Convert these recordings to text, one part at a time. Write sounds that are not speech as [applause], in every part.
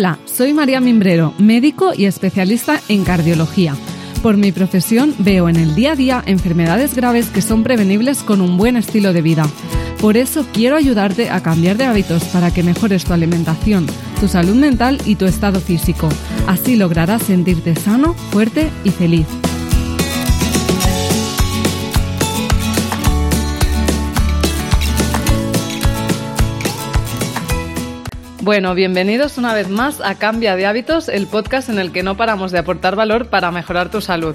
Hola, soy María Mimbrero, médico y especialista en cardiología. Por mi profesión veo en el día a día enfermedades graves que son prevenibles con un buen estilo de vida. Por eso quiero ayudarte a cambiar de hábitos para que mejores tu alimentación, tu salud mental y tu estado físico. Así lograrás sentirte sano, fuerte y feliz. Bueno, bienvenidos una vez más a Cambia de Hábitos, el podcast en el que no paramos de aportar valor para mejorar tu salud.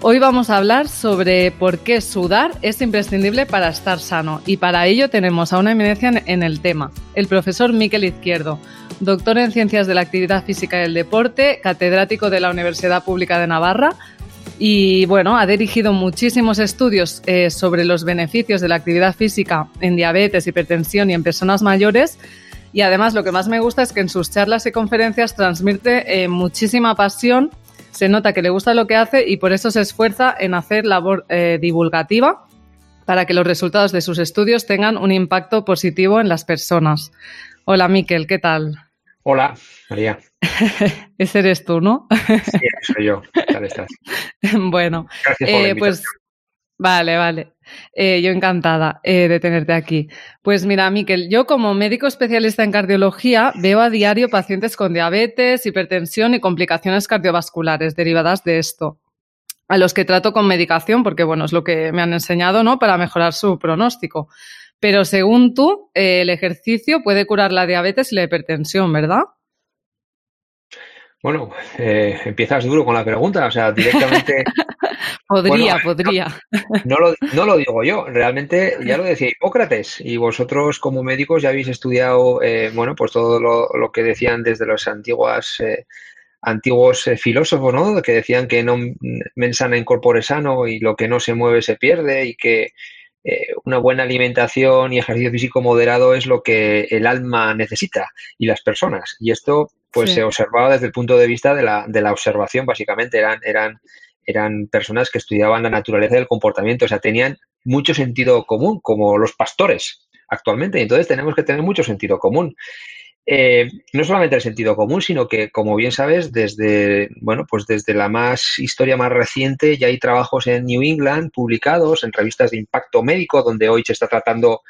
Hoy vamos a hablar sobre por qué sudar es imprescindible para estar sano y para ello tenemos a una eminencia en el tema, el profesor Miquel Izquierdo, doctor en Ciencias de la Actividad Física y el Deporte, catedrático de la Universidad Pública de Navarra y bueno, ha dirigido muchísimos estudios eh, sobre los beneficios de la actividad física en diabetes, hipertensión y en personas mayores y además lo que más me gusta es que en sus charlas y conferencias transmite eh, muchísima pasión, se nota que le gusta lo que hace y por eso se esfuerza en hacer labor eh, divulgativa para que los resultados de sus estudios tengan un impacto positivo en las personas. Hola Miquel, ¿qué tal? Hola, María. [laughs] Ese eres tú, ¿no? sí, soy yo. ¿Qué tal estás? [laughs] bueno, eh, pues vale, vale. Eh, yo encantada eh, de tenerte aquí. Pues mira, Miquel, yo como médico especialista en cardiología veo a diario pacientes con diabetes, hipertensión y complicaciones cardiovasculares derivadas de esto, a los que trato con medicación, porque bueno, es lo que me han enseñado, ¿no? Para mejorar su pronóstico. Pero según tú, eh, el ejercicio puede curar la diabetes y la hipertensión, ¿verdad? Bueno, eh, empiezas duro con la pregunta, o sea, directamente. [laughs] podría, podría. No, lo, digo yo, realmente ya lo decía Hipócrates y vosotros como médicos ya habéis estudiado, eh, bueno, pues todo lo, que decían desde los antiguas, eh, antiguos filósofos, ¿no? Que decían que no mensana incorpore sano y lo que no se mueve se pierde y que una buena alimentación y ejercicio físico moderado es lo que el alma necesita y las personas. Y esto pues se observaba desde el punto de vista de la, de la observación, básicamente eran, eran, eran personas que estudiaban la naturaleza del comportamiento, o sea, tenían mucho sentido común, como los pastores actualmente, y entonces tenemos que tener mucho sentido común. Eh, no solamente el sentido común, sino que, como bien sabes, desde, bueno, pues desde la más historia más reciente ya hay trabajos en New England publicados en revistas de impacto médico, donde hoy se está tratando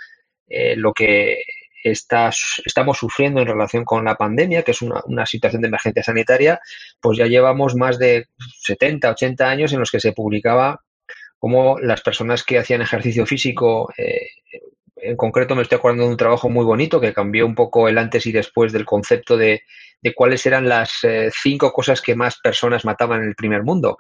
eh, lo que estamos sufriendo en relación con la pandemia, que es una, situación de emergencia sanitaria, pues ya llevamos más de 70, 80 años en los que se publicaba cómo las personas que hacían ejercicio físico, eh, en concreto me estoy acordando de un trabajo muy bonito que cambió un poco el antes y después del concepto de, cuáles eran las eh, cinco cosas que más personas mataban en el primer mundo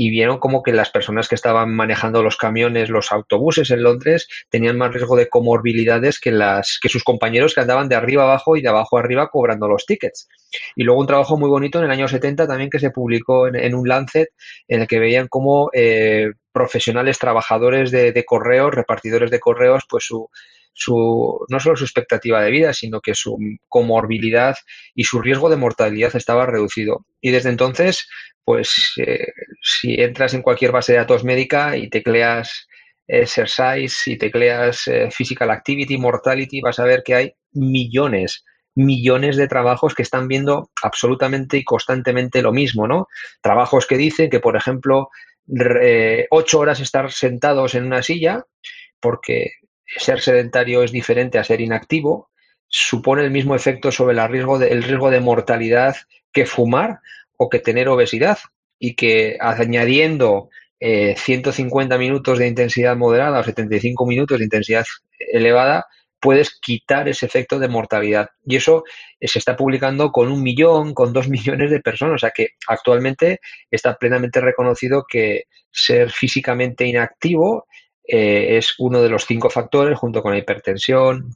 y vieron como que las personas que estaban manejando los camiones, los autobuses en Londres, tenían más riesgo de comorbilidades que, las, que sus compañeros que andaban de arriba abajo y de abajo arriba cobrando los tickets. Y luego un trabajo muy bonito en el año 70 también que se publicó en, un Lancet en el que veían cómo eh, profesionales, trabajadores de, correos, repartidores de correos, pues su, su, no solo su expectativa de vida, sino que su comorbilidad y su riesgo de mortalidad estaba reducido. Y desde entonces, pues eh, si entras en cualquier base de datos médica y tecleas exercise y tecleas eh, physical activity, mortality, vas a ver que hay millones, millones de trabajos que están viendo absolutamente y constantemente lo mismo, ¿no? Trabajos que dicen que, por ejemplo, ocho horas estar sentados en una silla, porque ser sedentario es diferente a ser inactivo, supone el mismo efecto sobre el riesgo de, el riesgo de mortalidad que fumar o que tener obesidad y que añadiendo 150 eh, minutos de intensidad moderada o 75 minutos de intensidad elevada, puedes quitar ese efecto de mortalidad. Y eso eh, se está publicando con un millón, con dos [laughs] millones de personas. O sea que actualmente está plenamente reconocido que ser físicamente inactivo eh, es uno de los cinco factores, junto con la hipertensión,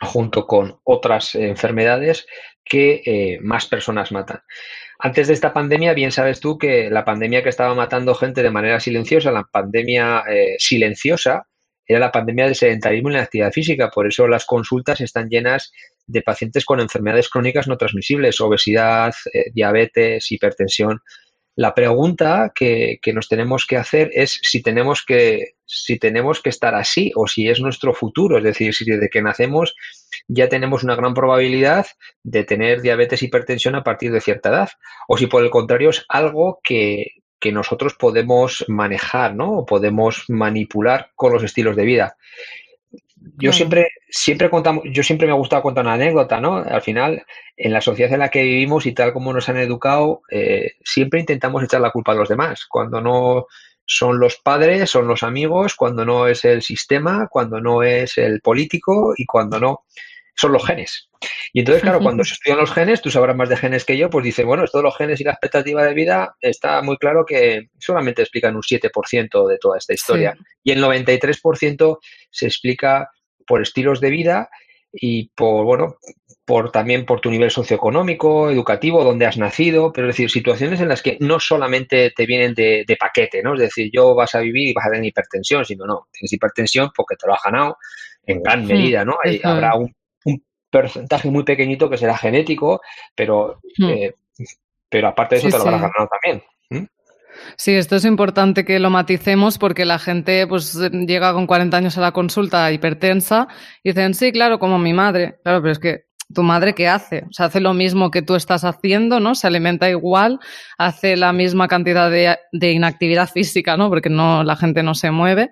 junto con otras enfermedades que eh, más personas matan. Antes de esta pandemia, bien sabes tú que la pandemia que estaba matando gente de manera silenciosa, la pandemia silenciosa, era la pandemia del sedentarismo y la actividad física. Por eso las consultas están llenas de pacientes con enfermedades crónicas no transmisibles, obesidad, diabetes, hipertensión. La pregunta que, nos tenemos que hacer es si tenemos que, si tenemos que estar así o si es nuestro futuro. Es decir, si desde que nacemos ya tenemos una gran probabilidad de tener diabetes, hipertensión a partir de cierta edad. O si por el contrario es algo que, que nosotros podemos manejar, ¿no? O podemos manipular con los estilos de vida. Yo siempre, siempre contamos, yo siempre me ha gustado contar una anécdota, ¿no? Al final, en la sociedad en la que vivimos y tal como nos han educado, eh, siempre intentamos echar la culpa a los demás. Cuando no son los padres, son los amigos, cuando no es el sistema, cuando no es el político y cuando no son los genes. Y entonces, claro, [laughs] cuando se estudian los genes, tú sabrás más de genes que yo, pues dice, bueno, esto de los genes y la expectativa de vida está muy claro que solamente explican un 7% de toda esta historia. Y el 93% se explica por estilos de vida y por, bueno, por también por tu nivel socioeconómico, educativo, donde has nacido, pero es decir, situaciones en las que no solamente te vienen de, paquete, ¿no? Es decir, yo vas a vivir y vas a tener hipertensión, sino no, tienes hipertensión porque te lo has ganado en gran medida, ¿no? Hay, habrá un, porcentaje muy pequeñito que será genético, pero, eh, pero aparte de eso te lo habrás ganado también. Sí, esto es importante que lo maticemos porque la gente pues llega con 40 años a la consulta hipertensa y dicen, sí, claro, como mi madre. Claro, pero es que tu madre qué hace? O sea, hace lo mismo que tú estás haciendo, ¿no? Se alimenta igual, hace la misma cantidad de, de inactividad física, ¿no? Porque no, la gente no se mueve.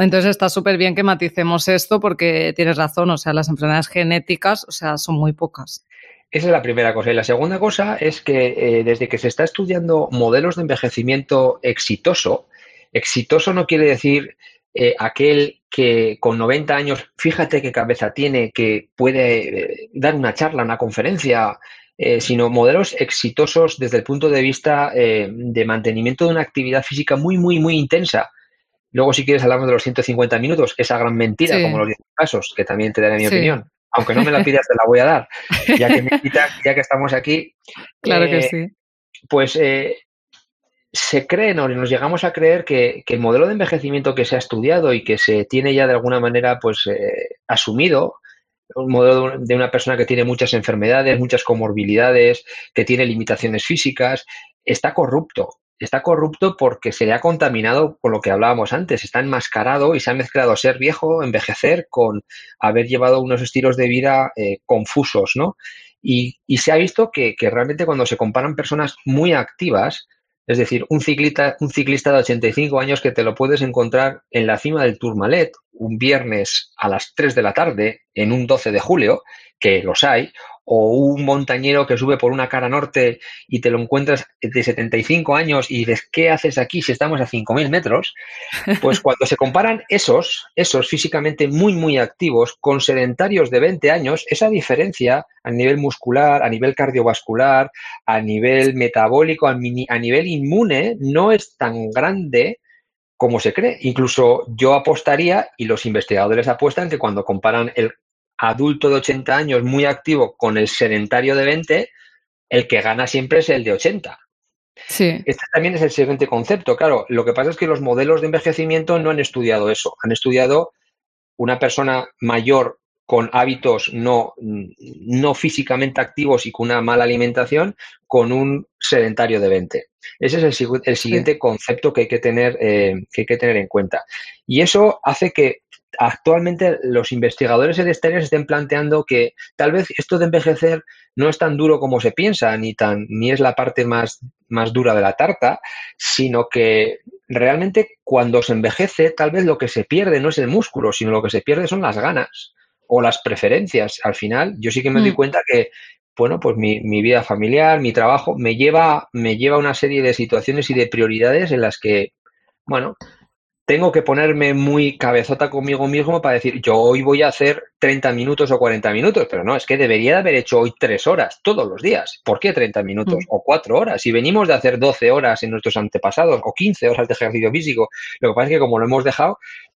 Entonces está súper bien que maticemos esto porque tienes razón, o sea, las enfermedades genéticas, o sea, son muy pocas. Esa es la primera cosa. Y la segunda cosa es que eh, desde que se está estudiando modelos de envejecimiento exitoso, exitoso no quiere decir eh, aquel que con 90 años, fíjate qué cabeza tiene, que puede eh, dar una charla, una conferencia, sino modelos exitosos desde el punto de vista de mantenimiento de una actividad física muy, muy, muy intensa. Luego, si quieres, hablamos de los 150 minutos, esa gran mentira, como los 10 pasos, que también te daré mi opinión aunque no me la [laughs] pidas, te la voy a dar, ya que, ya que estamos aquí. Claro que eh, sí. Pues eh, se cree, ¿no? nos llegamos a creer que, el modelo de envejecimiento que se ha estudiado y que se tiene ya de alguna manera pues eh, asumido, un modelo de una persona que tiene muchas enfermedades, muchas comorbilidades, que tiene limitaciones físicas, está corrupto está corrupto porque se le ha contaminado con lo que hablábamos antes, está enmascarado y se ha mezclado ser viejo, envejecer, con haber llevado unos estilos de vida eh, confusos, ¿no? Y, se ha visto que, realmente cuando se comparan personas muy activas, es decir, un ciclista, un ciclista de 85 años que te lo puedes encontrar en la cima del Tourmalet un viernes a las 3 de la tarde en un 12 de julio, que los hay, o un montañero que sube por una cara norte y te lo encuentras de 75 años y dices, ¿qué haces aquí si estamos a 5.000 metros? Pues [laughs] cuando se comparan esos, esos físicamente muy, muy activos con sedentarios de 20 años, esa diferencia a nivel muscular, a nivel cardiovascular, a nivel metabólico, a, a nivel inmune, no es tan grande como se cree. Incluso yo apostaría, y los investigadores apuestan, que cuando comparan el adulto de 80 años muy activo con el sedentario de 20, el que gana siempre es el de 80. Sí. Este también es el siguiente concepto. Claro, lo que pasa es que los modelos de envejecimiento no han estudiado eso. Han estudiado una persona mayor con hábitos no, no físicamente activos y con una mala alimentación con un sedentario de 20. Ese es el, siguiente concepto que hay que, tener, eh, que hay que tener en cuenta. Y eso hace que actualmente los investigadores del exterior estén planteando que tal vez esto de envejecer no es tan duro como se piensa, ni, tan, ni es la parte más, más dura de la tarta, sino que realmente cuando se envejece, tal vez lo que se pierde no es el músculo, sino lo que se pierde son las ganas o las preferencias. Al final, yo sí que me doy mm. cuenta que, bueno, pues mi, mi, vida familiar, mi trabajo, me lleva, me lleva a una serie de situaciones y de prioridades en las que, bueno, tengo que ponerme muy cabezota conmigo mismo para decir, yo hoy voy a hacer 30 minutos o 40 minutos, pero no, es que debería de haber hecho hoy 3 horas todos los días. ¿Por qué 30 minutos mm. o 4 horas? Si venimos de hacer 12 horas en nuestros antepasados o 15 horas de ejercicio físico, lo que pasa es que como lo hemos dejado,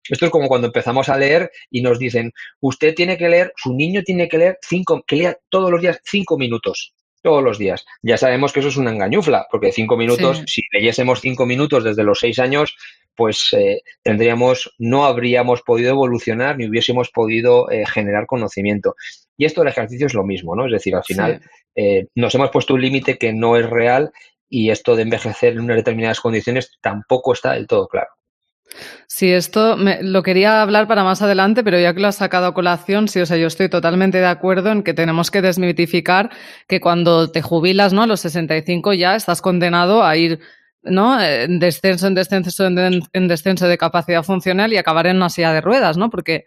esto es como cuando empezamos a leer y nos dicen, usted tiene que leer, su niño tiene que leer cinco, que lea todos los días 5 minutos todos los días. Ya sabemos que eso es una engañufla, porque cinco minutos, si leyésemos cinco minutos desde los seis años, pues eh, tendríamos, no habríamos podido evolucionar ni hubiésemos podido eh, generar conocimiento. Y esto del ejercicio es lo mismo, ¿no? Es decir, al final eh, nos hemos puesto un límite que no es real y esto de envejecer en unas determinadas condiciones tampoco está del todo claro. Sí, esto me, lo quería hablar para más adelante, pero ya que lo has sacado a colación, sí, o sea, yo estoy totalmente de acuerdo en que tenemos que desmitificar que cuando te jubilas, ¿no? A los 65 ya estás condenado a ir, ¿no? En descenso, en descenso, en, en descenso de capacidad funcional y acabar en una silla de ruedas, ¿no? Porque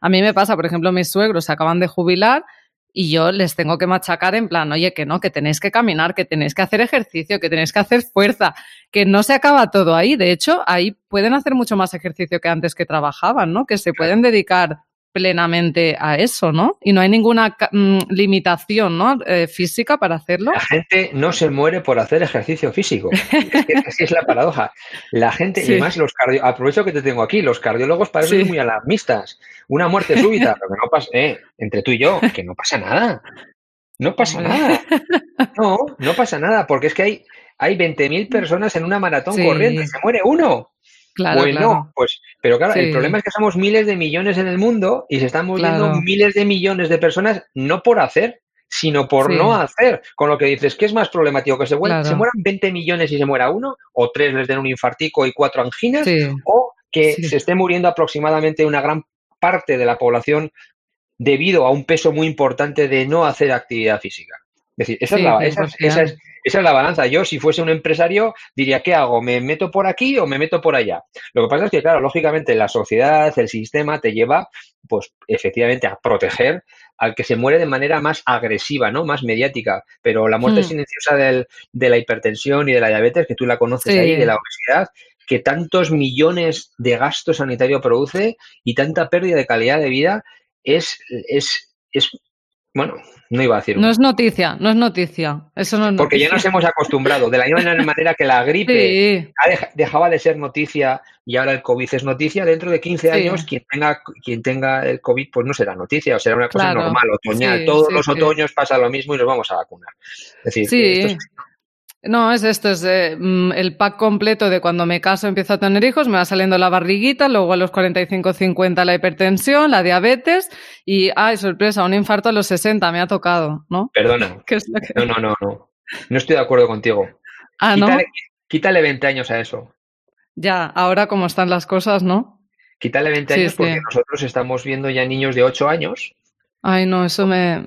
a mí me pasa, por ejemplo, mis suegros se acaban de jubilar y yo les tengo que machacar en plan, oye, que no, que tenéis que caminar, que tenéis que hacer ejercicio, que tenéis que hacer fuerza, que no se acaba todo ahí. De hecho, ahí pueden hacer mucho más ejercicio que antes que trabajaban, ¿no? Que se pueden dedicar plenamente a eso, ¿no? Y no hay ninguna mm, limitación ¿no? Eh, física para hacerlo. La gente no se muere por hacer ejercicio físico. [laughs] es que así es la paradoja. La gente, y más los cardiólogos, aprovecho que te tengo aquí, los cardiólogos parecen muy alarmistas. Una muerte súbita, lo que no pasa, eh, entre tú y yo, que no pasa nada. No pasa nada. [laughs] No, no pasa nada, porque es que hay, hay 20.000 personas en una maratón corriendo y se muere uno. Claro, pues no, pues, pero claro, el problema es que somos miles de millones en el mundo y se están muriendo miles de millones de personas no por hacer, sino por no hacer. Con lo que dices, ¿qué es más problemático? ¿Que se, mueran 20 millones y se muera uno? ¿O tres les den un infartico y cuatro anginas? ¿O que se esté muriendo aproximadamente una gran parte de la población debido a un peso muy importante de no hacer actividad física? Es decir, esa, es la, esa, esa, es, esa es la balanza. Yo, si fuese un empresario, diría, ¿qué hago? ¿Me meto por aquí o me meto por allá? Lo que pasa es que, claro, lógicamente la sociedad, el sistema te lleva, pues, efectivamente, a proteger al que se muere de manera más agresiva, ¿no? Más mediática. Pero la muerte hmm. silenciosa del, de la hipertensión y de la diabetes, que tú la conoces ahí, de la obesidad, que tantos millones de gasto sanitario produce y tanta pérdida de calidad de vida, es, es, es bueno, no iba a decir. No es noticia, no es noticia. Eso no es Porque ya nos hemos acostumbrado. De la misma [laughs] manera que la gripe dejaba de ser noticia y ahora el COVID es noticia, dentro de 15 años quien tenga quien tenga el COVID pues no será noticia, o será una cosa normal, otoñal. Todos los otoños pasa lo mismo y nos vamos a vacunar. Es decir, esto es no, es esto, es eh, mm, el pack completo de cuando me caso empiezo a tener hijos, me va saliendo la barriguita, luego a los 45, 50 la hipertensión, la diabetes y, ay, sorpresa, un infarto a los 60 me ha tocado, ¿no? Perdona. [laughs] No, no, no, no. No estoy de acuerdo contigo. Ah, ¿no? Quítale 20 años a eso. Ya, ahora como están las cosas, ¿no? Quítale 20 años porque nosotros estamos viendo ya niños de 8 años. Ay, no, eso me...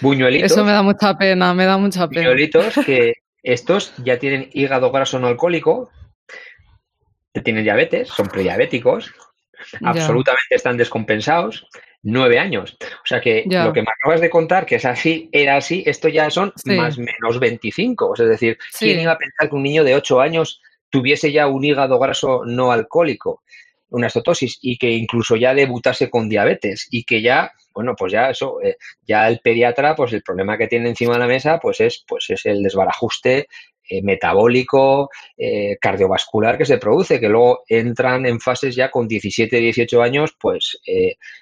Buñuelitos. Eso me da mucha pena, me da mucha pena. Buñuelitos que [laughs] estos ya tienen hígado graso no alcohólico, tienen diabetes, son prediabéticos, absolutamente están descompensados, nueve años. O sea que lo que me acabas de contar, que es así, era así, esto ya son más menos 25. Es decir, ¿quién iba a pensar que un niño de ocho años tuviese ya un hígado graso no alcohólico? una estotosis y que incluso ya debutase con diabetes y que ya, bueno, pues ya eso, eh, ya el pediatra, pues el problema que tiene encima de la mesa, pues es, pues es el desbarajuste eh, metabólico, eh, cardiovascular que se produce, que luego entran en fases ya con 17, 18 años, pues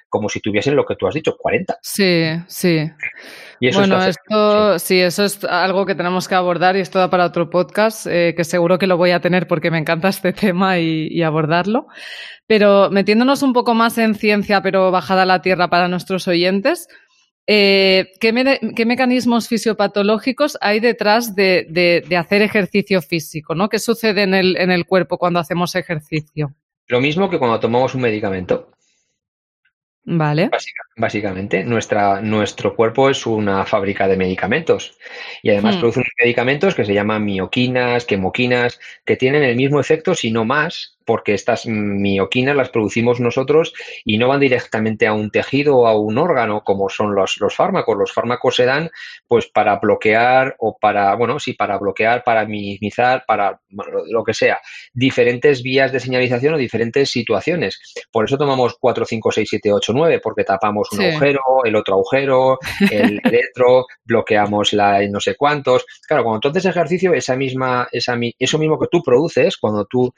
como si tuviesen lo que tú has dicho, 40. Sí, sí. bueno, esto sí. eso es algo que tenemos que abordar y esto da para otro podcast, que seguro que lo voy a tener porque me encanta este [laughs] tema y abordarlo. Pero metiéndonos un poco más en ciencia, pero bajada a la tierra para nuestros oyentes, eh, ¿qué, mecanismos fisiopatológicos hay detrás de, hacer ejercicio físico? ¿no? ¿Qué sucede en el, en el cuerpo cuando hacemos ejercicio? Lo mismo que cuando tomamos un medicamento. Vale. básicamente, nuestra, nuestro cuerpo es una fábrica de medicamentos y además hmm. produce unos medicamentos que se llaman mioquinas, quemoquinas, que tienen el mismo efecto, si no más, porque estas mioquinas las producimos nosotros y no van directamente a un tejido o a un órgano como son los, los, fármacos. Los fármacos se dan pues para bloquear o para, bueno, sí, para bloquear, para minimizar, para lo que sea, diferentes vías de señalización o diferentes situaciones. Por eso tomamos 4, 5, 6, 7, 8, 9, porque tapamos un agujero, el otro agujero, el [laughs] electro, bloqueamos la no sé cuántos. Claro, cuando tú haces ejercicio, esa misma, esa, eso mismo que tú produces, cuando tú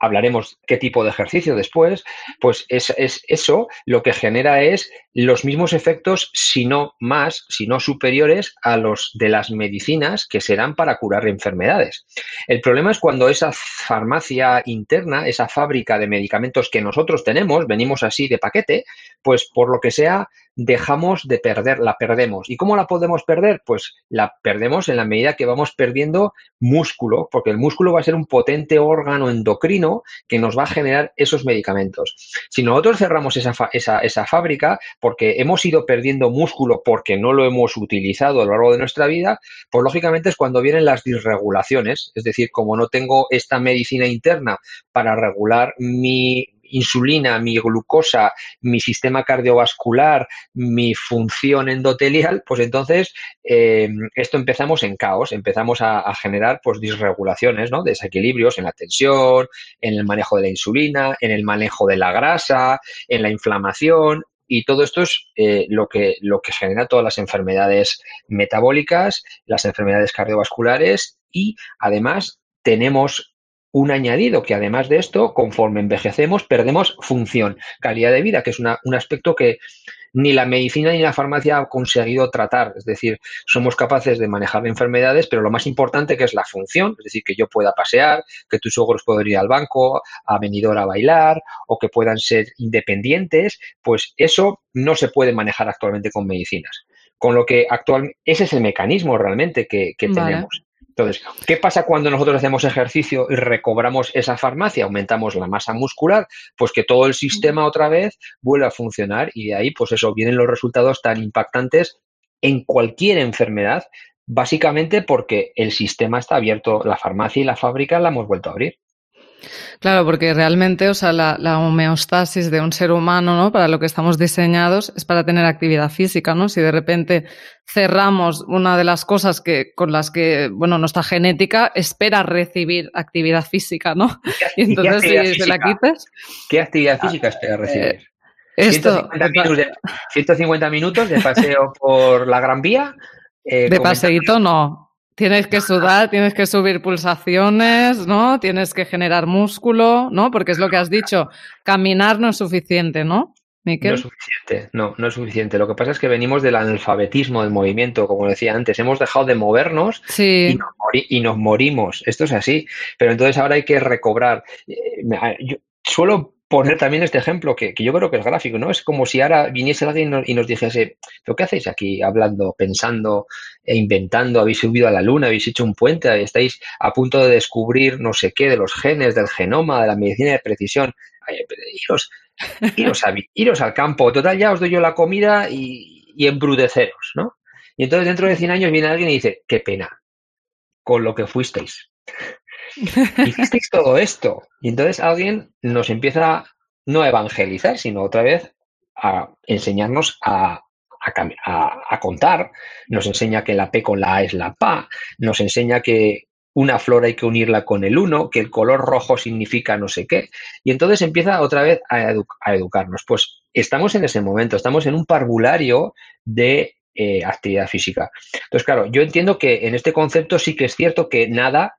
hablaremos qué tipo de ejercicio después, pues es, es, eso lo que genera es los mismos efectos, si no más, si no superiores a los de las medicinas que serán para curar enfermedades. El problema es cuando esa farmacia interna, esa fábrica de medicamentos que nosotros tenemos, venimos así de paquete, pues por lo que sea, dejamos de perder, la perdemos. ¿Y cómo la podemos perder? Pues la perdemos en la medida que vamos perdiendo músculo, porque el músculo va a ser un potente órgano endocrino que nos va a generar esos medicamentos. Si nosotros cerramos esa, esa, esa fábrica porque hemos ido perdiendo músculo porque no lo hemos utilizado a lo largo de nuestra vida, pues lógicamente es cuando vienen las disregulaciones, es decir, como no tengo esta medicina interna para regular mi insulina, mi glucosa, mi sistema cardiovascular, mi función endotelial, pues entonces eh, esto empezamos en caos, empezamos a, generar pues disregulaciones, ¿no? Desequilibrios en la tensión, en el manejo de la insulina, en el manejo de la grasa, en la inflamación, y todo esto es eh, lo, que, lo que genera todas las enfermedades metabólicas, las enfermedades cardiovasculares y además tenemos un añadido que además de esto, conforme envejecemos, perdemos función, calidad de vida, que es un aspecto que ni la medicina ni la farmacia han conseguido tratar. Es decir, somos capaces de manejar enfermedades, pero lo más importante que es la función, es decir, que yo pueda pasear, que tus ojos puedan ir al banco, a venidor a bailar, o que puedan ser independientes, pues eso no se puede manejar actualmente con medicinas. Con lo que actualmente, ese es el mecanismo realmente que, tenemos. Entonces, ¿qué pasa cuando nosotros hacemos ejercicio y recobramos esa farmacia, aumentamos la masa muscular? Pues que todo el sistema otra vez vuelve a funcionar y de ahí, pues eso, vienen los resultados tan impactantes en cualquier enfermedad, básicamente porque el sistema está abierto, la farmacia y la fábrica la hemos vuelto a abrir. Claro, porque realmente, o sea, la, homeostasis de un ser humano, ¿no? Para lo que estamos diseñados es para tener actividad física, ¿no? Si de repente cerramos una de las cosas que, con las que, bueno, nuestra genética espera recibir actividad física, ¿no? Y [laughs] entonces, si se la quitas. ¿Qué actividad física espera eh, recibir? esto, 150, minutos de, paseo por la Gran Vía. Eh, de paseíto no. Tienes que sudar, tienes que subir pulsaciones, ¿no? Tienes que generar músculo, ¿no? Porque es lo que has dicho, caminar no es suficiente, ¿no? No es suficiente, no, no es suficiente. Lo que pasa es que venimos del analfabetismo del movimiento, como decía antes. Hemos dejado de movernos y, nos morimos. Esto es así. Pero entonces ahora hay que recobrar. Eh, yo suelo poner también este ejemplo que, yo creo que es gráfico, ¿no? Es como si ahora viniese alguien y nos, dijese, ¿pero qué hacéis aquí hablando, pensando e inventando? ¿Habéis subido a la luna? ¿Habéis hecho un puente? ¿Estáis a punto de descubrir no sé qué de los genes, del genoma, de la medicina de precisión? iros, iros, al campo. Total, ya os doy yo la comida y, y embruteceros, ¿no? Y entonces dentro de 100 años viene alguien y dice, qué pena con lo que fuisteis. [laughs] hicisteis todo esto. Y entonces alguien nos empieza no a evangelizar, sino otra vez a enseñarnos a, a, contar, nos enseña que la P con la A es la PA, nos enseña que una flor hay que unirla con el uno, que el color rojo significa no sé qué, y entonces empieza otra vez a, educarnos. Pues estamos en ese momento, estamos en un parvulario de eh, actividad física. Entonces, claro, yo entiendo que en este concepto sí que es cierto que nada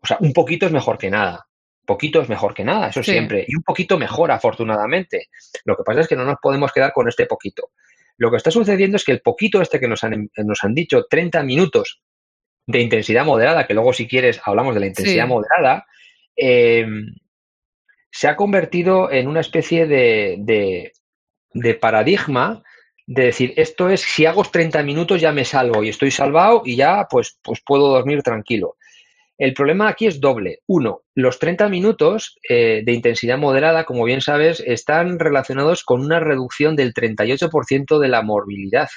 o sea, un poquito es mejor que nada. Poquito es mejor que nada, eso siempre. Y un poquito mejor, afortunadamente. Lo que pasa es que no nos podemos quedar con este poquito. Lo que está sucediendo es que el poquito este que nos han, nos han dicho, 30 minutos de intensidad moderada, que luego si quieres hablamos de la intensidad moderada, em, se ha convertido en una especie de, de, de, paradigma de decir, esto es, si hago 30 minutos ya me salvo y estoy salvado y ya pues, pues puedo dormir tranquilo. El problema aquí es doble. Uno, los 30 minutos eh, de intensidad moderada, como bien sabes, están relacionados con una reducción del 38% de la morbilidad.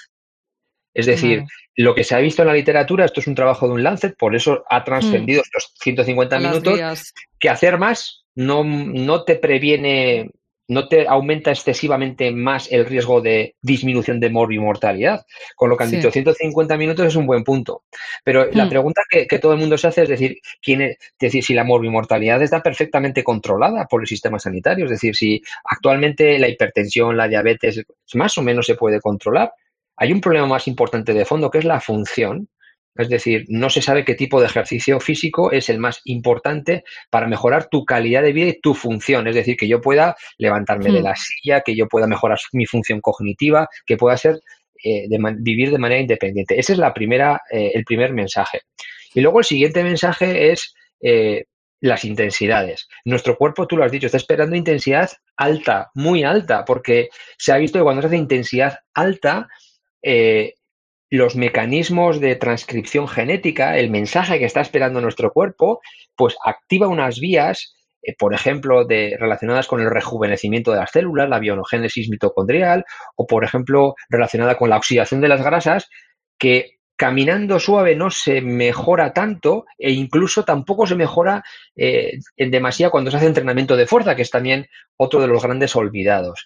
Es decir, lo que se ha visto en la literatura, esto es un trabajo de un Lancet, por eso ha trascendido mm. estos 150 minutos, que hacer más no, no te previene no te aumenta excesivamente más el riesgo de disminución de morbimortalidad. Con lo que han dicho, 150 minutos es un buen punto. Pero la hmm. pregunta que, todo el mundo se hace es decir, ¿quién es, decir, si la morbimortalidad está perfectamente controlada por el sistema sanitario, es decir, si actualmente la hipertensión, la diabetes, más o menos se puede controlar. Hay un problema más importante de fondo que es la función es decir, no se sabe qué tipo de ejercicio físico es el más importante para mejorar tu calidad de vida y tu función. Es decir, que yo pueda levantarme de hmm. la silla, que yo pueda mejorar mi función cognitiva, que pueda ser eh, vivir de manera independiente. Ese es la primera, eh, el primer mensaje. Y luego el siguiente mensaje es, eh, las intensidades. Nuestro cuerpo, tú lo has dicho, está esperando intensidad alta, muy alta, porque se ha visto que cuando se hace intensidad alta, eh, los mecanismos de transcripción genética, el mensaje que está esperando nuestro cuerpo, pues activa unas vías, eh, por ejemplo, de, relacionadas con el rejuvenecimiento de las células, la bionogénesis mitocondrial, o por ejemplo, relacionada con la oxidación de las grasas, que caminando suave no se mejora tanto e incluso tampoco se mejora eh, en demasía cuando se hace entrenamiento de fuerza, que es también otro de los grandes olvidados.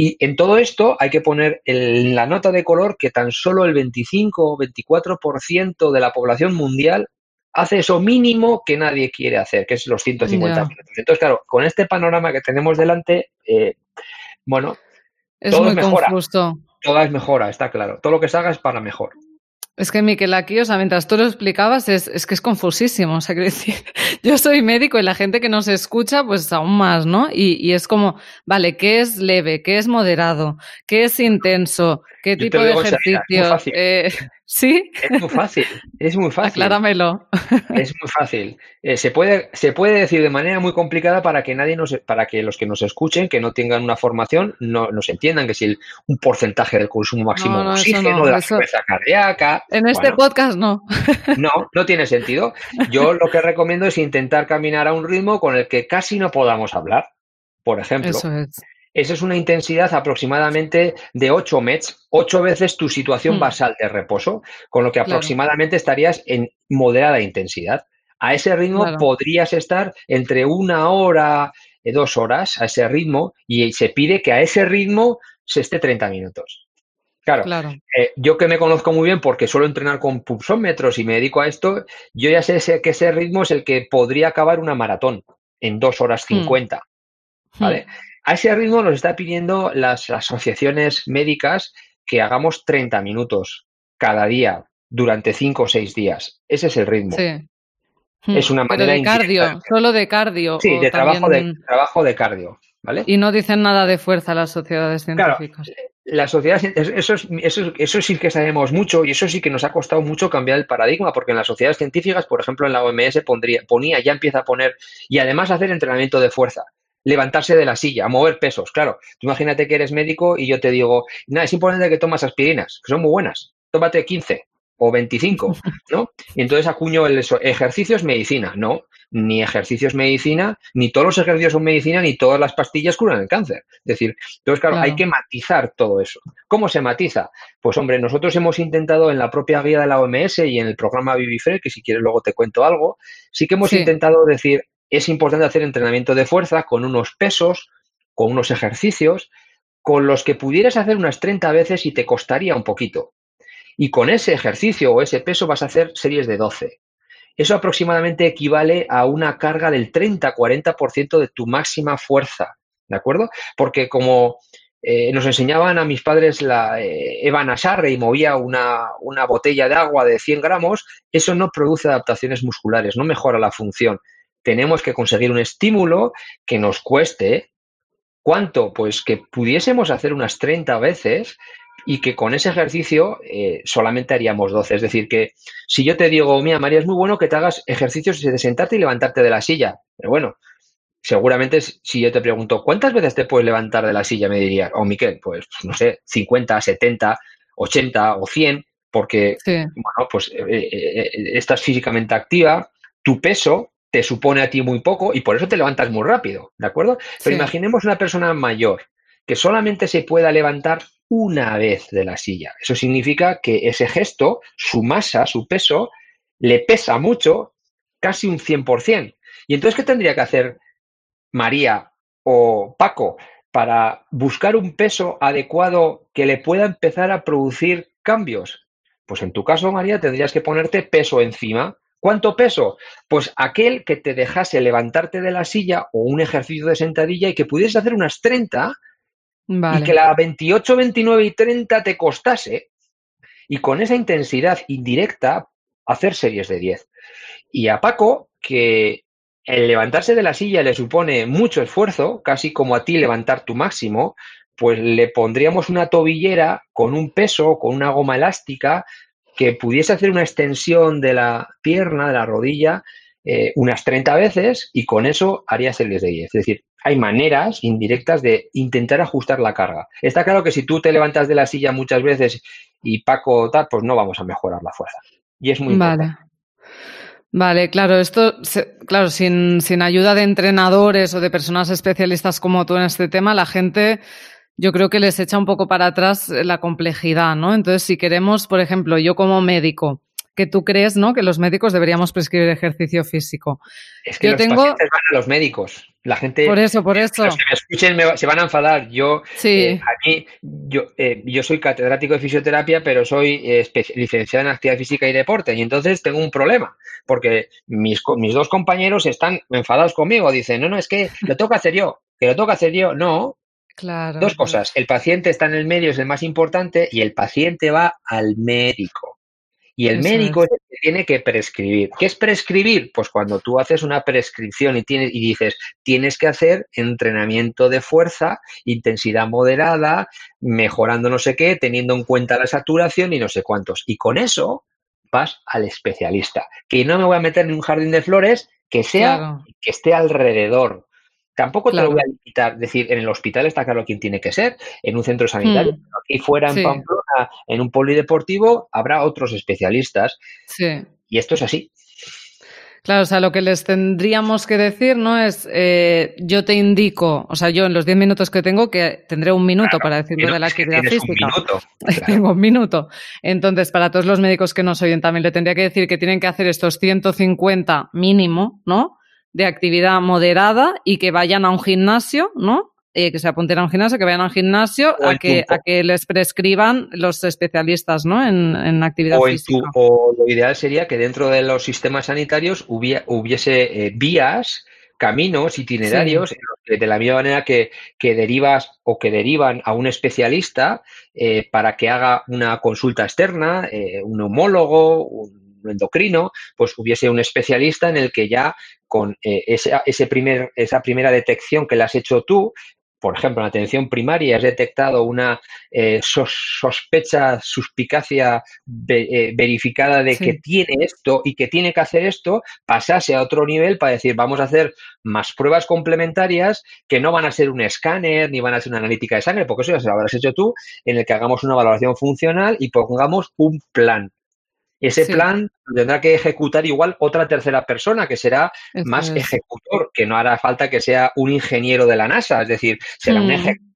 Y en todo esto hay que poner en la nota de color que tan solo el 25 o 24% de la población mundial hace eso mínimo que nadie quiere hacer, que es los 150 minutos. Entonces, claro, con este panorama que tenemos delante, eh, bueno, todo es mejora. Todo es mejora, está claro. Todo lo que se haga es para mejor. Es que, Miquel, aquí, o sea, mientras tú lo explicabas, es, es que es confusísimo. O sea, quiero decir, [laughs] yo soy médico y la gente que nos escucha, pues aún más, ¿no? Y, es como, vale, ¿qué es leve? ¿Qué es moderado? ¿Qué es intenso? ¿Qué tipo de ejercicio? Eh, [laughs] ¿Sí? Es muy fácil, es muy fácil. Acláramelo. [laughs] Es muy fácil. Eh, se, puede, se puede decir de manera muy complicada para que nadie nos, para que los que nos escuchen, que no tengan una formación, no nos entiendan que si un porcentaje del consumo máximo de oxígeno, de la fuerza cardíaca. En este podcast no. [laughs] No, no tiene sentido. Yo lo que recomiendo es intentar caminar a un ritmo con el que casi no podamos hablar. Por ejemplo. Eso es. Esa es una intensidad aproximadamente de 8 METs, 8 veces tu situación mm. basal de reposo, con lo que aproximadamente estarías en moderada intensidad. A ese ritmo podrías estar entre una hora, y dos horas, a ese ritmo, y se pide que a ese ritmo se esté 30 minutos. Claro, eh, yo que me conozco muy bien porque suelo entrenar con pulsómetros y me dedico a esto, yo ya sé que ese ritmo es el que podría acabar una maratón en dos horas 50. Mm. ¿Vale? Mm. A ese ritmo nos está pidiendo las asociaciones médicas que hagamos 30 minutos cada día durante 5 o 6 días. Ese es el ritmo. Sí. Es una manera de cardio, solo de cardio. Sí, de, trabajo de trabajo de cardio, ¿vale? Y no dicen nada de fuerza las sociedades científicas. Claro, las sociedades, eso, eso, eso sí que sabemos mucho y eso sí que nos ha costado mucho cambiar el paradigma, porque en las sociedades científicas, por ejemplo, en la OMS pondría, ponía, ya empieza a poner, y además hacer entrenamiento de fuerza levantarse de la silla, mover pesos. Claro, tú imagínate que eres médico y yo te digo, nada, es importante que tomas aspirinas, que son muy buenas. Tómate 15 o 25, [laughs] ¿no? Y entonces acuño el ejercicio es medicina. No, ni ejercicio es medicina, ni todos los ejercicios son medicina, ni todas las pastillas curan el cáncer. Es decir, entonces, claro, hay que matizar todo eso. ¿Cómo se matiza? Pues, hombre, nosotros hemos intentado en la propia guía de la OMS y en el programa Vivifre, que si quieres luego te cuento algo, sí que hemos intentado decir, es importante hacer entrenamiento de fuerza con unos pesos, con unos ejercicios, con los que pudieras hacer unas 30 veces y te costaría un poquito. Y con ese ejercicio o ese peso vas a hacer series de 12. Eso aproximadamente equivale a una carga del 30-40% de tu máxima fuerza, ¿de acuerdo? Porque como eh, nos enseñaban a mis padres la eh, Eva Nasarre y movía una, una botella de agua de 100 gramos, eso no produce adaptaciones musculares, no mejora la función tenemos que conseguir un estímulo que nos cueste. ¿Cuánto? Pues que pudiésemos hacer unas 30 veces y que con ese ejercicio eh, solamente haríamos 12. Es decir, que si yo te digo, mira, María, es muy bueno que te hagas ejercicios de sentarte y levantarte de la silla. Pero bueno, seguramente si yo te pregunto, ¿cuántas veces te puedes levantar de la silla? Me diría, o oh, Miquel, pues no sé, 50, 70, 80 o 100, porque, bueno, pues eh, eh, estás físicamente activa, tu peso te supone a ti muy poco y por eso te levantas muy rápido, ¿de acuerdo? Pero imaginemos una persona mayor que solamente se pueda levantar una vez de la silla. Eso significa que ese gesto, su masa, su peso, le pesa mucho, casi un 100%. Y entonces, ¿qué tendría que hacer María o Paco para buscar un peso adecuado que le pueda empezar a producir cambios? Pues en tu caso, María, tendrías que ponerte peso encima ¿Cuánto peso? Pues aquel que te dejase levantarte de la silla o un ejercicio de sentadilla y que pudieses hacer unas 30 y que la 28, 29 y 30 te costase y con esa intensidad indirecta hacer series de 10. Y a Paco, que el levantarse de la silla le supone mucho esfuerzo, casi como a ti levantar tu máximo, pues le pondríamos una tobillera con un peso, con una goma elástica, que pudiese hacer una extensión de la pierna, de la rodilla, eh, unas 30 veces y con eso harías el 10 de 10. Es decir, hay maneras indirectas de intentar ajustar la carga. Está claro que si tú te levantas de la silla muchas veces y Paco tal, pues no vamos a mejorar la fuerza. Y es muy vale. Vale, claro, esto, claro, sin, sin ayuda de entrenadores o de personas especialistas como tú en este tema, la gente yo creo que les echa un poco para atrás la complejidad, ¿no? Entonces, si queremos, por ejemplo, yo como médico, que tú crees, ¿no? Que los médicos deberíamos prescribir ejercicio físico. Es que los tengo... van a los médicos. La gente. Por eso, por eso. Los que me escuchen se van a enfadar. Yo, eh, yo, eh, yo soy catedrático de fisioterapia, pero soy eh, licenciado en actividad física y deporte. Y entonces tengo un problema, porque mis, mis dos compañeros están enfadados conmigo. Dicen, no, no, es que lo tengo que hacer yo. Que lo tengo que hacer yo. No, Claro. Dos cosas. El paciente está en el medio, es el más importante, y el paciente va al médico. Y el médico es. el que tiene que prescribir. ¿Qué es prescribir? Pues cuando tú haces una prescripción y, tienes, y dices, tienes que hacer entrenamiento de fuerza, intensidad moderada, mejorando no sé qué, teniendo en cuenta la saturación y no sé cuántos. Y con eso vas al especialista. Que no me voy a meter en un jardín de flores, que sea, que esté alrededor. Tampoco te lo voy a limitar, decir, en el hospital está claro quién tiene que ser, en un centro sanitario, hmm. aquí fuera en Pamplona, en un polideportivo, habrá otros especialistas. Sí. Y esto es así. Claro, o sea, lo que les tendríamos que decir, ¿no? Es, eh, yo te indico, o sea, yo en los 10 minutos que tengo, que tendré un minuto para decirlo de la actividad física. Un minuto, [laughs] tengo un minuto. Entonces, para todos los médicos que nos oyen, también le tendría que decir que tienen que hacer estos 150 mínimo, ¿no? De actividad moderada y que vayan a un gimnasio, ¿no? Eh, que se apunten a un gimnasio, que vayan a un gimnasio a que, a que les prescriban los especialistas ¿no? en, actividad física. o lo ideal sería que dentro de los sistemas sanitarios hubiese eh, vías, caminos, itinerarios, de la misma manera que, que, derivas o que derivan a un especialista eh, para que haga una consulta externa, un homólogo, un endocrino, pues hubiese un especialista en el que ya con eh, ese, primer, esa primera detección que le has hecho tú, por ejemplo, en la atención primaria has detectado una eh, sospecha, suspicacia eh, verificada de que tiene esto y que tiene que hacer esto, pasase a otro nivel para decir, vamos a hacer más pruebas complementarias que no van a ser un escáner ni van a ser una analítica de sangre, porque eso ya se lo habrás hecho tú, en el que hagamos una valoración funcional y pongamos un plan ese plan tendrá que ejecutar igual otra tercera persona, que será más ejecutor, que no hará falta que sea un ingeniero de la NASA, es decir, será un mm. ejecutor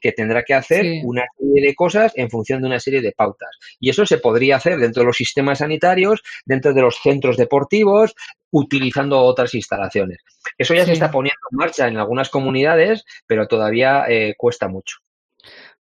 que tendrá que hacer una serie de cosas en función de una serie de pautas. Y eso se podría hacer dentro de los sistemas sanitarios, dentro de los centros deportivos, utilizando otras instalaciones. Eso ya se está poniendo en marcha en algunas comunidades, pero todavía eh, cuesta mucho.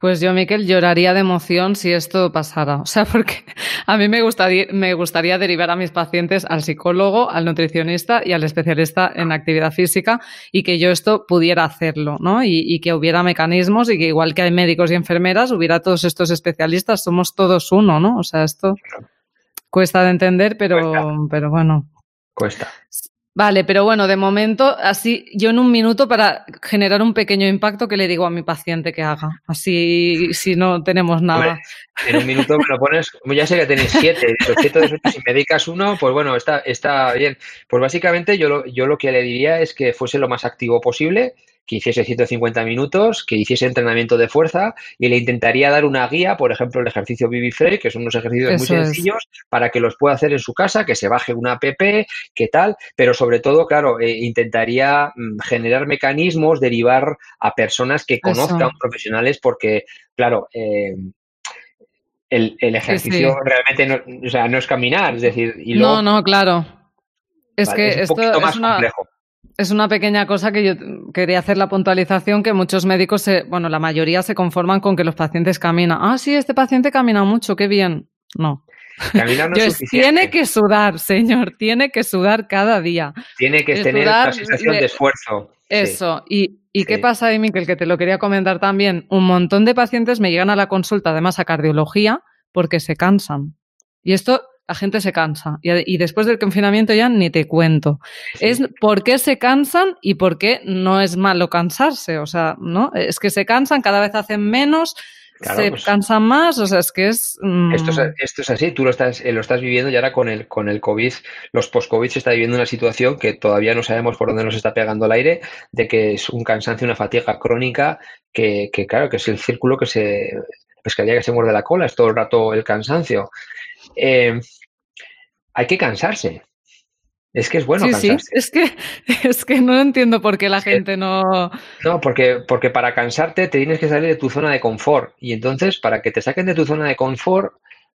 Pues yo, Miquel, lloraría de emoción si esto pasara. O sea, [laughs] porque a mí me gustaría, me gustaría derivar a mis pacientes al psicólogo, al nutricionista y al especialista en actividad física y que yo esto pudiera hacerlo, ¿no? Y, que hubiera mecanismos y que igual que hay médicos y enfermeras, hubiera todos estos especialistas, somos todos uno, ¿no? O sea, esto cuesta de entender, pero, pero bueno. Cuesta. Vale, pero bueno, de momento, así yo en un minuto para generar un pequeño impacto que le digo a mi paciente que haga. Así, si no tenemos nada. en un minuto me lo pones, ya sé que tenéis siete, [laughs] los siete de si me dedicas uno, pues bueno, está, está bien. Pues básicamente yo lo, yo lo que le diría es que fuese lo más activo posible, que hiciese 150 minutos, que hiciese entrenamiento de fuerza y le intentaría dar una guía, por ejemplo, el ejercicio BB que son unos ejercicios muy sencillos para que los pueda hacer en su casa, que se baje una app, que tal, pero sobre todo, claro, eh, intentaría mm, generar mecanismos, derivar a personas que conozcan profesionales porque, claro, eh, el, ejercicio realmente no, o sea, no es caminar, es decir, y no, no, claro. Es que esto es una, complejo. Es una pequeña cosa que yo quería hacer la puntualización que muchos médicos, se, bueno, la mayoría se conforman con que los pacientes caminan. Ah, sí, este paciente camina mucho, qué bien. No. Caminar no [laughs] es tiene que sudar, señor, tiene que sudar cada día. Tiene que tener esta sensación de esfuerzo. Eso. ¿Y, y qué pasa ahí, Miquel? Que te lo quería comentar también. Un montón de pacientes me llegan a la consulta, además a cardiología, porque se cansan. Y esto la gente se cansa. Y, después del confinamiento ya ni te cuento. Es por qué se cansan y por qué no es malo cansarse. O sea, ¿no? Es que se cansan, cada vez hacen menos, se pues cansan más, o sea, es que es... Mm. Esto, es así, tú lo estás, eh, lo estás viviendo y ahora con el, con el COVID, los post-COVID se está viviendo una situación que todavía no sabemos por dónde nos está pegando el aire, de que es un cansancio, una fatiga crónica, que, que claro, que es el círculo que se... pescaría que se muerde la cola, es todo el rato el cansancio. Eh, hay que cansarse, es que es bueno sí, Sí, es que, [laughs] es que no entiendo por qué la gente no... No, porque, porque para cansarte te tienes que salir de tu zona de confort. Y entonces, para que te saquen de tu zona de confort,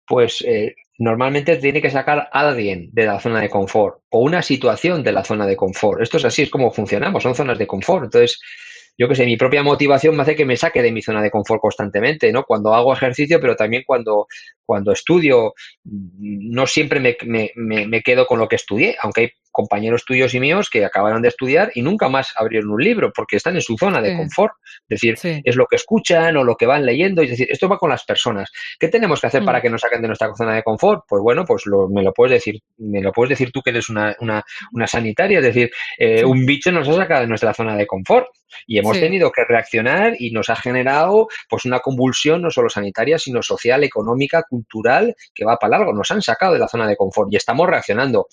pues eh, normalmente te tiene que sacar alguien de la zona de confort o una situación de la zona de confort. Esto es así, es como funcionamos, son zonas de confort. Entonces, yo que sé, mi propia motivación me hace que me saque de mi zona de confort constantemente, ¿no? Cuando hago ejercicio, pero también cuando, cuando estudio, no siempre me, me, me, quedo con lo que estudié, aunque hay compañeros tuyos y míos que acabaron de estudiar y nunca más abrieron un libro porque están en su zona de confort. Es decir, es lo que escuchan o lo que van leyendo. Es decir, esto va con las personas. ¿Qué tenemos que hacer mm. para que nos saquen de nuestra zona de confort? Pues bueno, pues me lo puedes decir, me lo puedes decir tú que eres una, una, una sanitaria. Es decir, eh, un bicho nos ha sacado de nuestra zona de confort y hemos tenido que reaccionar y nos ha generado pues una convulsión no solo sanitaria, sino social, económica, cultural, que va para largo. Nos han sacado de la zona de confort y estamos reaccionando.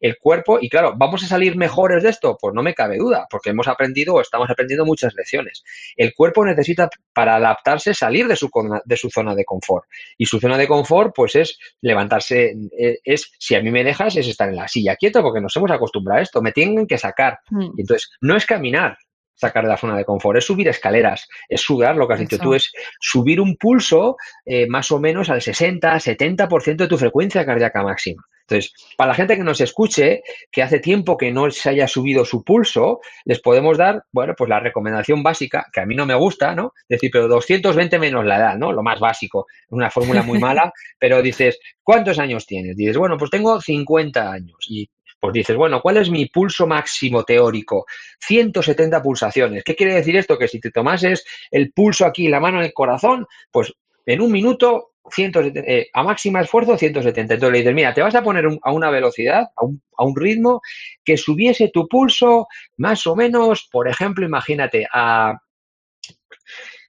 El cuerpo y claro, ¿vamos a salir mejores de esto? Pues no me cabe duda, porque hemos aprendido o estamos aprendiendo muchas lecciones. El cuerpo necesita para adaptarse salir de su, de su zona de confort. Y su zona de confort, pues es levantarse, eh, es, si a mí me dejas, es estar en la silla quieto, porque nos hemos acostumbrado a esto, me tienen que sacar. Mm. Y entonces, no es caminar, sacar de la zona de confort, es subir escaleras, es sudar, lo que has dicho tú, es subir un pulso eh, más o menos al 60, 70% de tu frecuencia cardíaca máxima. Entonces, para la gente que nos escuche, que hace tiempo que no se haya subido su pulso, les podemos dar, bueno, pues la recomendación básica, que a mí no me gusta, ¿no? Decir, pero 220 menos la edad, ¿no? Lo más básico, una fórmula muy mala, [laughs] pero dices, ¿cuántos años tienes? Dices, bueno, pues tengo 50 años y pues dices, bueno, ¿cuál es mi pulso máximo teórico? 170 pulsaciones. ¿Qué quiere decir esto? Que si te tomases el pulso aquí, la mano en el corazón, pues en un minuto 170, eh, a máxima esfuerzo 170. Entonces le dices, mira, te vas a poner a una velocidad, a un, a un, ritmo que subiese tu pulso más o menos, por ejemplo, imagínate, a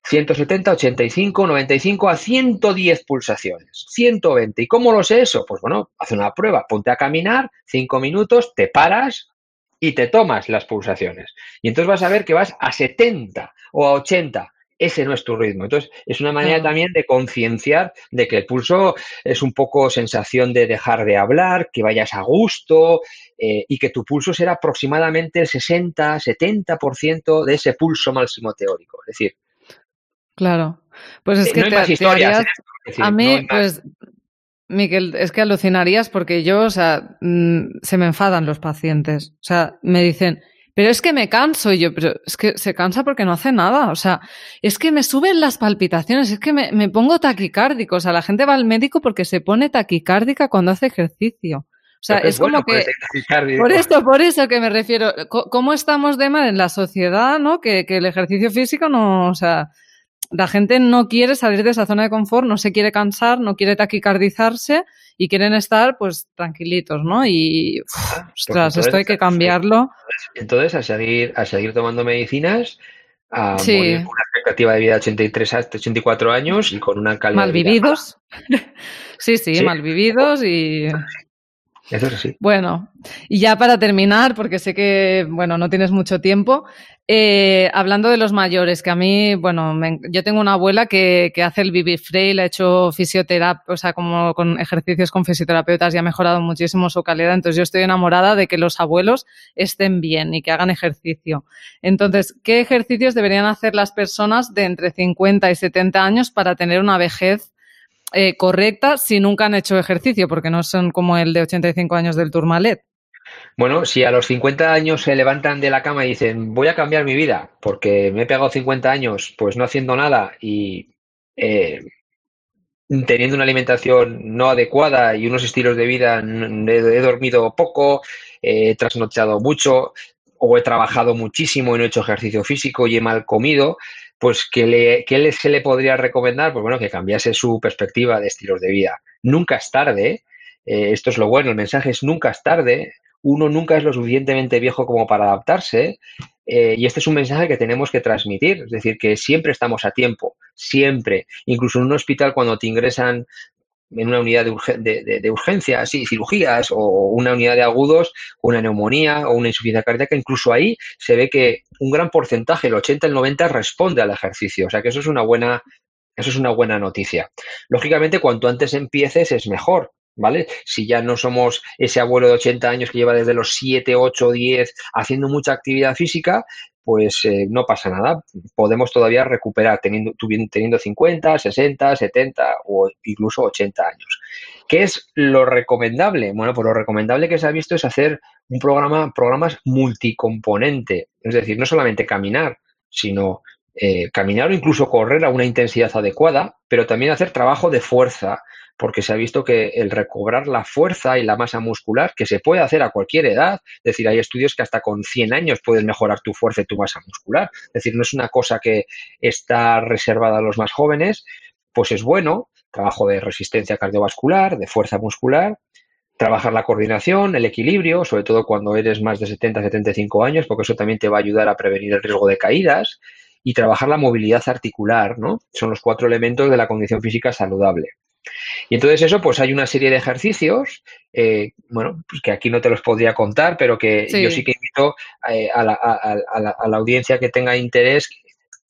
170, 85, 95 a 110 pulsaciones, 120. ¿Y cómo lo sé eso? Pues bueno, haz una prueba, ponte a caminar 5 minutos, te paras y te tomas las pulsaciones. Y entonces vas a ver que vas a 70 o a 80 ese no es tu ritmo. Entonces, es una manera también de concienciar de que el pulso es un poco sensación de dejar de hablar, que vayas a gusto eh, y que tu pulso será aproximadamente el 60, 70% de ese pulso máximo teórico. Es decir, claro. Pues es eh, que no hay más historias. a mí, pues, Miquel, es que alucinarías porque yo, o sea, mm, se me enfadan los pacientes. O sea, me dicen, pero es que me canso y yo, pero es que se cansa porque no hace nada. O sea, es que me suben las palpitaciones, es que me, me pongo taquicárdico. O sea, la gente va al médico porque se pone taquicárdica cuando hace ejercicio. O sea, es, como que. Por esto, por eso que me refiero. ¿Cómo estamos de mal en la sociedad, no? Que, que el ejercicio físico no. O sea, la gente no quiere salir de esa zona de confort, no se quiere cansar, no quiere taquicardizarse y quieren estar pues tranquilitos, ¿no? Y pues ostras, esto hay que cambiarlo. Entonces, a seguir, a seguir tomando medicinas, a morir con una expectativa de vida de 83 a 84 años y con una calidad Malvividos. [laughs] sí, sí, sí, malvividos y eso es así. Bueno, y ya para terminar, porque sé que, bueno, no tienes mucho tiempo, eh, hablando de los mayores, que a mí, bueno, yo tengo una abuela que, que hace el Bibi Frail, ha hecho fisioterapia, o sea, como con ejercicios con fisioterapeutas y ha mejorado muchísimo su calidad. Entonces yo estoy enamorada de que los abuelos estén bien y que hagan ejercicio. Entonces, ¿qué ejercicios deberían hacer las personas de entre 50 y 70 años para tener una vejez eh, correcta si nunca han hecho ejercicio, porque no son como el de 85 años del Tourmalet. Bueno, si a los 50 años se levantan de la cama y dicen, voy a cambiar mi vida porque me he pegado 50 años pues no haciendo nada y eh, teniendo una alimentación no adecuada y unos estilos de vida, he, dormido poco, he trasnochado mucho o he trabajado muchísimo y no he hecho ejercicio físico y he mal comido, pues ¿qué, le, se le podría recomendar? Pues bueno, que cambiase su perspectiva de estilos de vida. Nunca es tarde, eh, esto es lo bueno, el mensaje es nunca es tarde, uno nunca es lo suficientemente viejo como para adaptarse eh, y este es un mensaje que tenemos que transmitir, es decir, que siempre estamos a tiempo, siempre. Incluso en un hospital cuando te ingresan en una unidad de, de, urgencias y cirugías o una unidad de agudos, una neumonía o una insuficiencia cardíaca, incluso ahí se ve que un gran porcentaje, el 80, el 90, responde al ejercicio. O sea que eso es una buena, eso es una buena noticia. Lógicamente, cuanto antes empieces es mejor, ¿vale? Si ya no somos ese abuelo de 80 años que lleva desde los 7, 8, 10 haciendo mucha actividad física, pues eh, no pasa nada. Podemos todavía recuperar teniendo, teniendo 50, 60, 70 o incluso 80 años. ¿Qué es lo recomendable? Bueno, pues lo recomendable que se ha visto es hacer un programa, programas multicomponente. Es decir, no solamente caminar, sino eh, caminar o incluso correr a una intensidad adecuada, pero también hacer trabajo de fuerza, porque se ha visto que el recobrar la fuerza y la masa muscular, que se puede hacer a cualquier edad, es decir, hay estudios que hasta con 100 años puedes mejorar tu fuerza y tu masa muscular, es decir, no es una cosa que está reservada a los más jóvenes, pues es bueno, trabajo de resistencia cardiovascular, de fuerza muscular, trabajar la coordinación, el equilibrio, sobre todo cuando eres más de 70, 75 años, porque eso también te va a ayudar a prevenir el riesgo de caídas, y trabajar la movilidad articular, ¿no? Son los cuatro elementos de la condición física saludable. Y entonces eso, pues hay una serie de ejercicios, eh, bueno, pues que aquí no te los podría contar, pero que yo sí que invito eh, a, la, audiencia que tenga interés.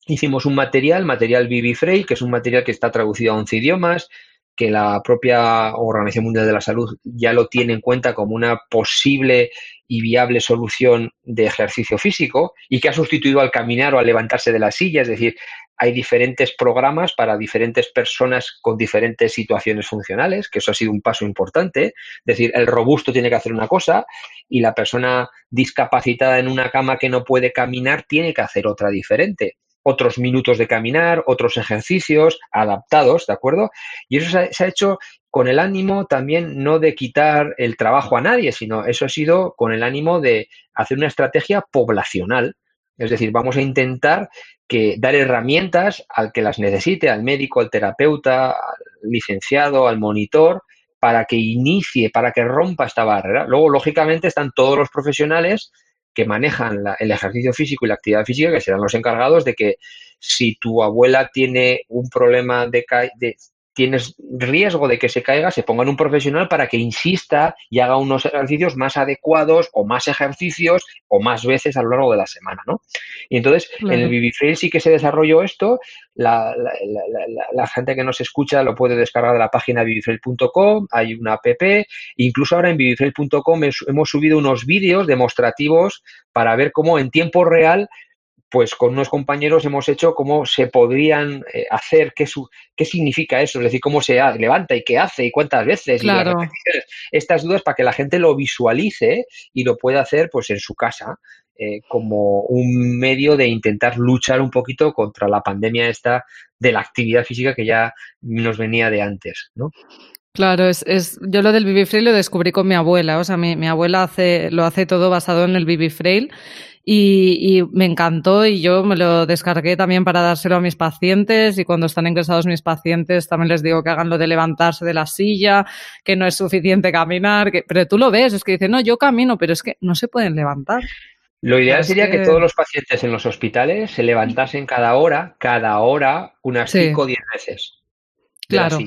Hicimos un material, material Frey, que es un material que está traducido a 11 idiomas, que la propia Organización Mundial de la Salud ya lo tiene en cuenta como una posible y viable solución de ejercicio físico y que ha sustituido al caminar o al levantarse de la silla, es decir, hay diferentes programas para diferentes personas con diferentes situaciones funcionales, que eso ha sido un paso importante. Es decir, el robusto tiene que hacer una cosa y la persona discapacitada en una cama que no puede caminar tiene que hacer otra diferente. Otros minutos de caminar, otros ejercicios adaptados, ¿de acuerdo? Y eso se ha, hecho con el ánimo también no de quitar el trabajo a nadie, sino eso ha sido con el ánimo de hacer una estrategia poblacional. Es decir, vamos a intentar que dar herramientas al que las necesite, al médico, al terapeuta, al licenciado, al monitor, para que inicie, para que rompa esta barrera. Luego, lógicamente, están todos los profesionales que manejan el ejercicio físico y la actividad física, que serán los encargados de que si tu abuela tiene un problema de, de tienes riesgo de que se caiga, se ponga en un profesional para que insista y haga unos ejercicios más adecuados o más ejercicios o más veces a lo largo de la semana, ¿no? Y entonces, en el Vivifrail sí que se desarrolló esto, la, gente que nos escucha lo puede descargar de la página vivifrail.com, hay una app, incluso ahora en vivifrail.com hemos subido unos vídeos demostrativos para ver cómo en tiempo real pues con unos compañeros hemos hecho cómo se podrían eh, hacer, qué, su, qué significa eso, es decir, cómo se levanta y qué hace y cuántas veces. Claro. estas dudas para que la gente lo visualice y lo pueda hacer pues en su casa. Eh, como un medio de intentar luchar un poquito contra la pandemia esta de la actividad física que ya nos venía de antes, ¿no? Claro, es, es, yo lo del Vivifrail lo descubrí con mi abuela. O sea, mi, mi abuela hace, lo hace todo basado en el Vivifrail y, y, me encantó y yo me lo descargué también para dárselo a mis pacientes y cuando están ingresados mis pacientes también les digo que hagan lo de levantarse de la silla, que no es suficiente caminar, que, pero tú lo ves, es que dicen, no, yo camino, pero es que no se pueden levantar. Lo ideal sería que... todos los pacientes en los hospitales se levantasen cada hora, cada hora, unas 5 o 10 veces. claro.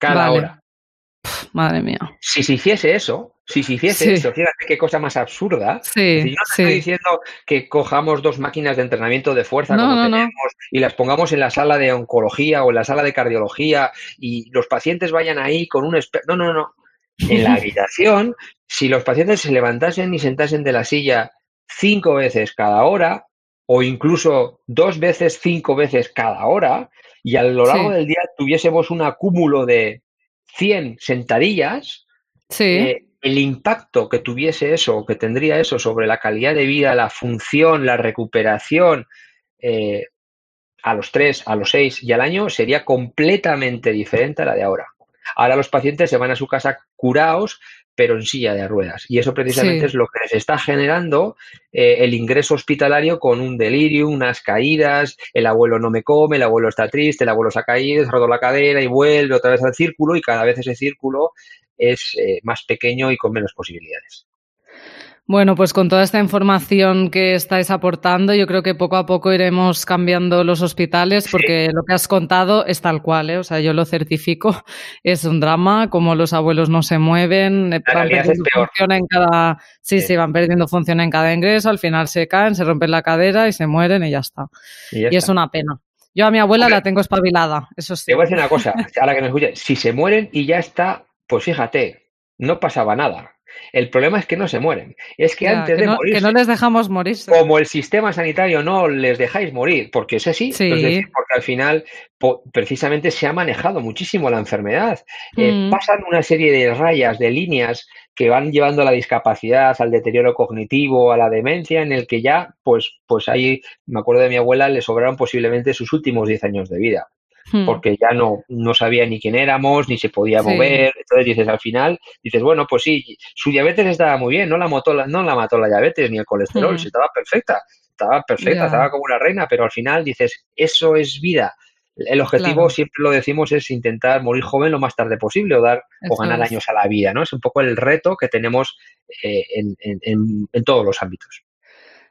Cada hora. Madre mía. Si se hiciese eso, si se hiciese eso, fíjate qué cosa más absurda. Sí, yo no estoy diciendo que cojamos dos máquinas de entrenamiento de fuerza como tenemos y las pongamos en la sala de oncología o en la sala de cardiología y los pacientes vayan ahí con un experto. No, no, no. En la [laughs] habitación, si los pacientes se levantasen y sentasen de la silla cinco veces cada hora o incluso dos veces, cinco veces cada hora y a lo largo del día tuviésemos un acúmulo de 100 sentadillas, sí. Eh, el impacto que tuviese eso, que tendría eso sobre la calidad de vida, la función, la recuperación, eh, a los tres, a los seis y al año sería completamente diferente a la de ahora. Ahora los pacientes se van a su casa curados, pero en silla de ruedas. Y eso precisamente es lo que les está generando eh, el ingreso hospitalario con un delirio, unas caídas, el abuelo no me come, el abuelo está triste, el abuelo se ha caído, se ha roto la cadera y vuelve otra vez al círculo y cada vez ese círculo es eh, más pequeño y con menos posibilidades. Bueno, pues con toda esta información que estáis aportando, yo creo que poco a poco iremos cambiando los hospitales porque lo que has contado es tal cual, ¿eh? o sea, yo lo certifico, [laughs] es un drama, como los abuelos no se mueven, van perdiendo función en cada, sí, sí, van perdiendo función en cada ingreso, al final se caen, se rompen la cadera y se mueren y ya está. Y, es una pena. Yo a mi abuela la tengo espabilada, eso sí. Te voy a decir una cosa, [laughs] a la que me escuche, si se mueren y ya está, pues fíjate, no pasaba nada. El problema es que no se mueren. Es que antes de morir. Que no les dejamos morir. Como el sistema sanitario no les dejáis morir, porque es así, porque al final precisamente se ha manejado muchísimo la enfermedad. Eh, mm. pasan una serie de rayas, de líneas que van llevando a la discapacidad, al deterioro cognitivo, a la demencia, en el que ya, pues, pues ahí, me acuerdo de mi abuela, le sobraron posiblemente sus últimos 10 años de vida. Hmm. porque ya no, no sabía ni quién éramos, ni se podía mover. Entonces dices, al final, dices, bueno, pues sí, su diabetes estaba muy bien, no la mató la, no la, mató la diabetes ni el colesterol, hmm. estaba perfecta, estaba perfecta, estaba como una reina, pero al final dices, eso es vida. El objetivo, siempre lo decimos, es intentar morir joven lo más tarde posible o dar o ganar años a la vida, ¿no? Es un poco el reto que tenemos eh, en, en, en todos los ámbitos.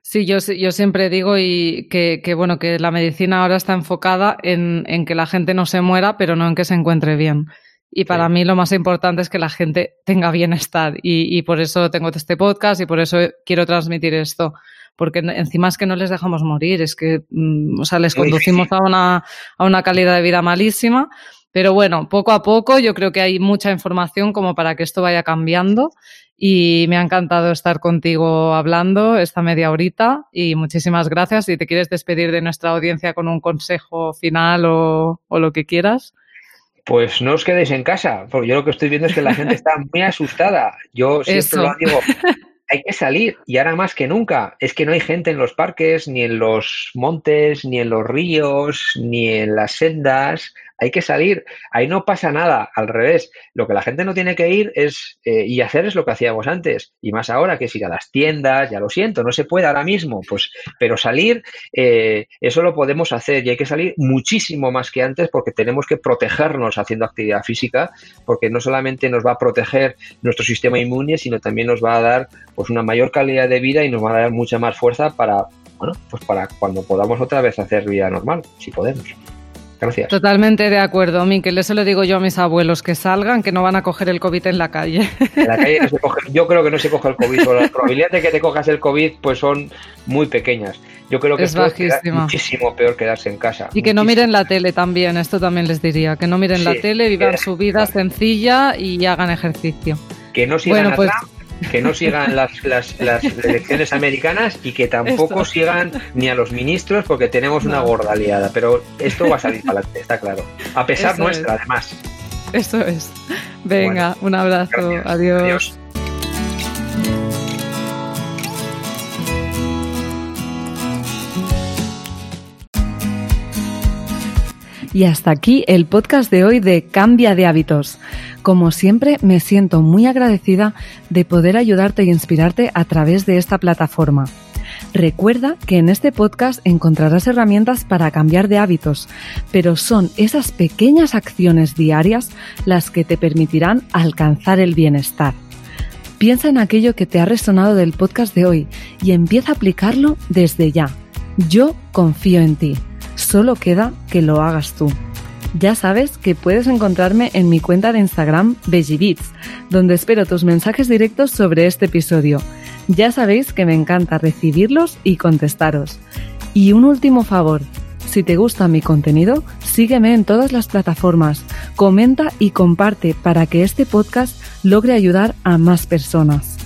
Sí, yo, yo siempre digo y que, que, bueno, que la medicina ahora está enfocada en, en, que la gente no se muera, pero no en que se encuentre bien. Y para mí lo más importante es que la gente tenga bienestar y, y, por eso tengo este podcast y por eso quiero transmitir esto. Porque encima es que no les dejamos morir, es que, mm, o sea, les conducimos a una, a una calidad de vida malísima. Pero bueno, poco a poco yo creo que hay mucha información como para que esto vaya cambiando y me ha encantado estar contigo hablando esta media horita y muchísimas gracias. Si te quieres despedir de nuestra audiencia con un consejo final o, lo que quieras. Pues no os quedéis en casa, porque yo lo que estoy viendo es que la gente está muy asustada. Yo siempre lo digo, hay que salir y ahora más que nunca. Es que no hay gente en los parques, ni en los montes, ni en los ríos, ni en las sendas hay que salir, ahí no pasa nada, al revés, lo que la gente no tiene que ir es eh, y hacer es lo que hacíamos antes, y más ahora que es ir a las tiendas, ya lo siento, no se puede ahora mismo, pues, pero salir, eh, eso lo podemos hacer y hay que salir muchísimo más que antes porque tenemos que protegernos haciendo actividad física, porque no solamente nos va a proteger nuestro sistema inmune, sino también nos va a dar pues una mayor calidad de vida y nos va a dar mucha más fuerza para, bueno, pues para cuando podamos otra vez hacer vida normal, si podemos. Gracias. Totalmente de acuerdo, Miquel. Eso le digo yo a mis abuelos, que salgan, que no van a coger el COVID en la calle. En la calle no se coge, yo creo que no se coge el COVID. Las probabilidades de que te cojas el COVID pues son muy pequeñas. Yo creo que es, muchísimo peor quedarse en casa. Y que no miren la tele también, esto también les diría. Que no miren la tele, vivan su vida sencilla y hagan ejercicio. Que no sigan bueno, pues, que no sigan las, las, las elecciones americanas y que tampoco sigan ni a los ministros porque tenemos una gorda aliada. Pero esto va a salir para adelante, está claro. A pesar nuestra, además. Eso es. Venga, un abrazo. Adiós. Y hasta aquí el podcast de hoy de Cambia de hábitos. Como siempre, me siento muy agradecida de poder ayudarte y inspirarte a través de esta plataforma. Recuerda que en este podcast encontrarás herramientas para cambiar de hábitos, pero son esas pequeñas acciones diarias las que te permitirán alcanzar el bienestar. Piensa en aquello que te ha resonado del podcast de hoy y empieza a aplicarlo desde ya. Yo confío en ti. Solo queda que lo hagas tú. Ya sabes que puedes encontrarme en mi cuenta de Instagram BegiBeats, donde espero tus mensajes directos sobre este episodio. Ya sabéis que me encanta recibirlos y contestaros. Y un último favor, si te gusta mi contenido, sígueme en todas las plataformas, comenta y comparte para que este podcast logre ayudar a más personas.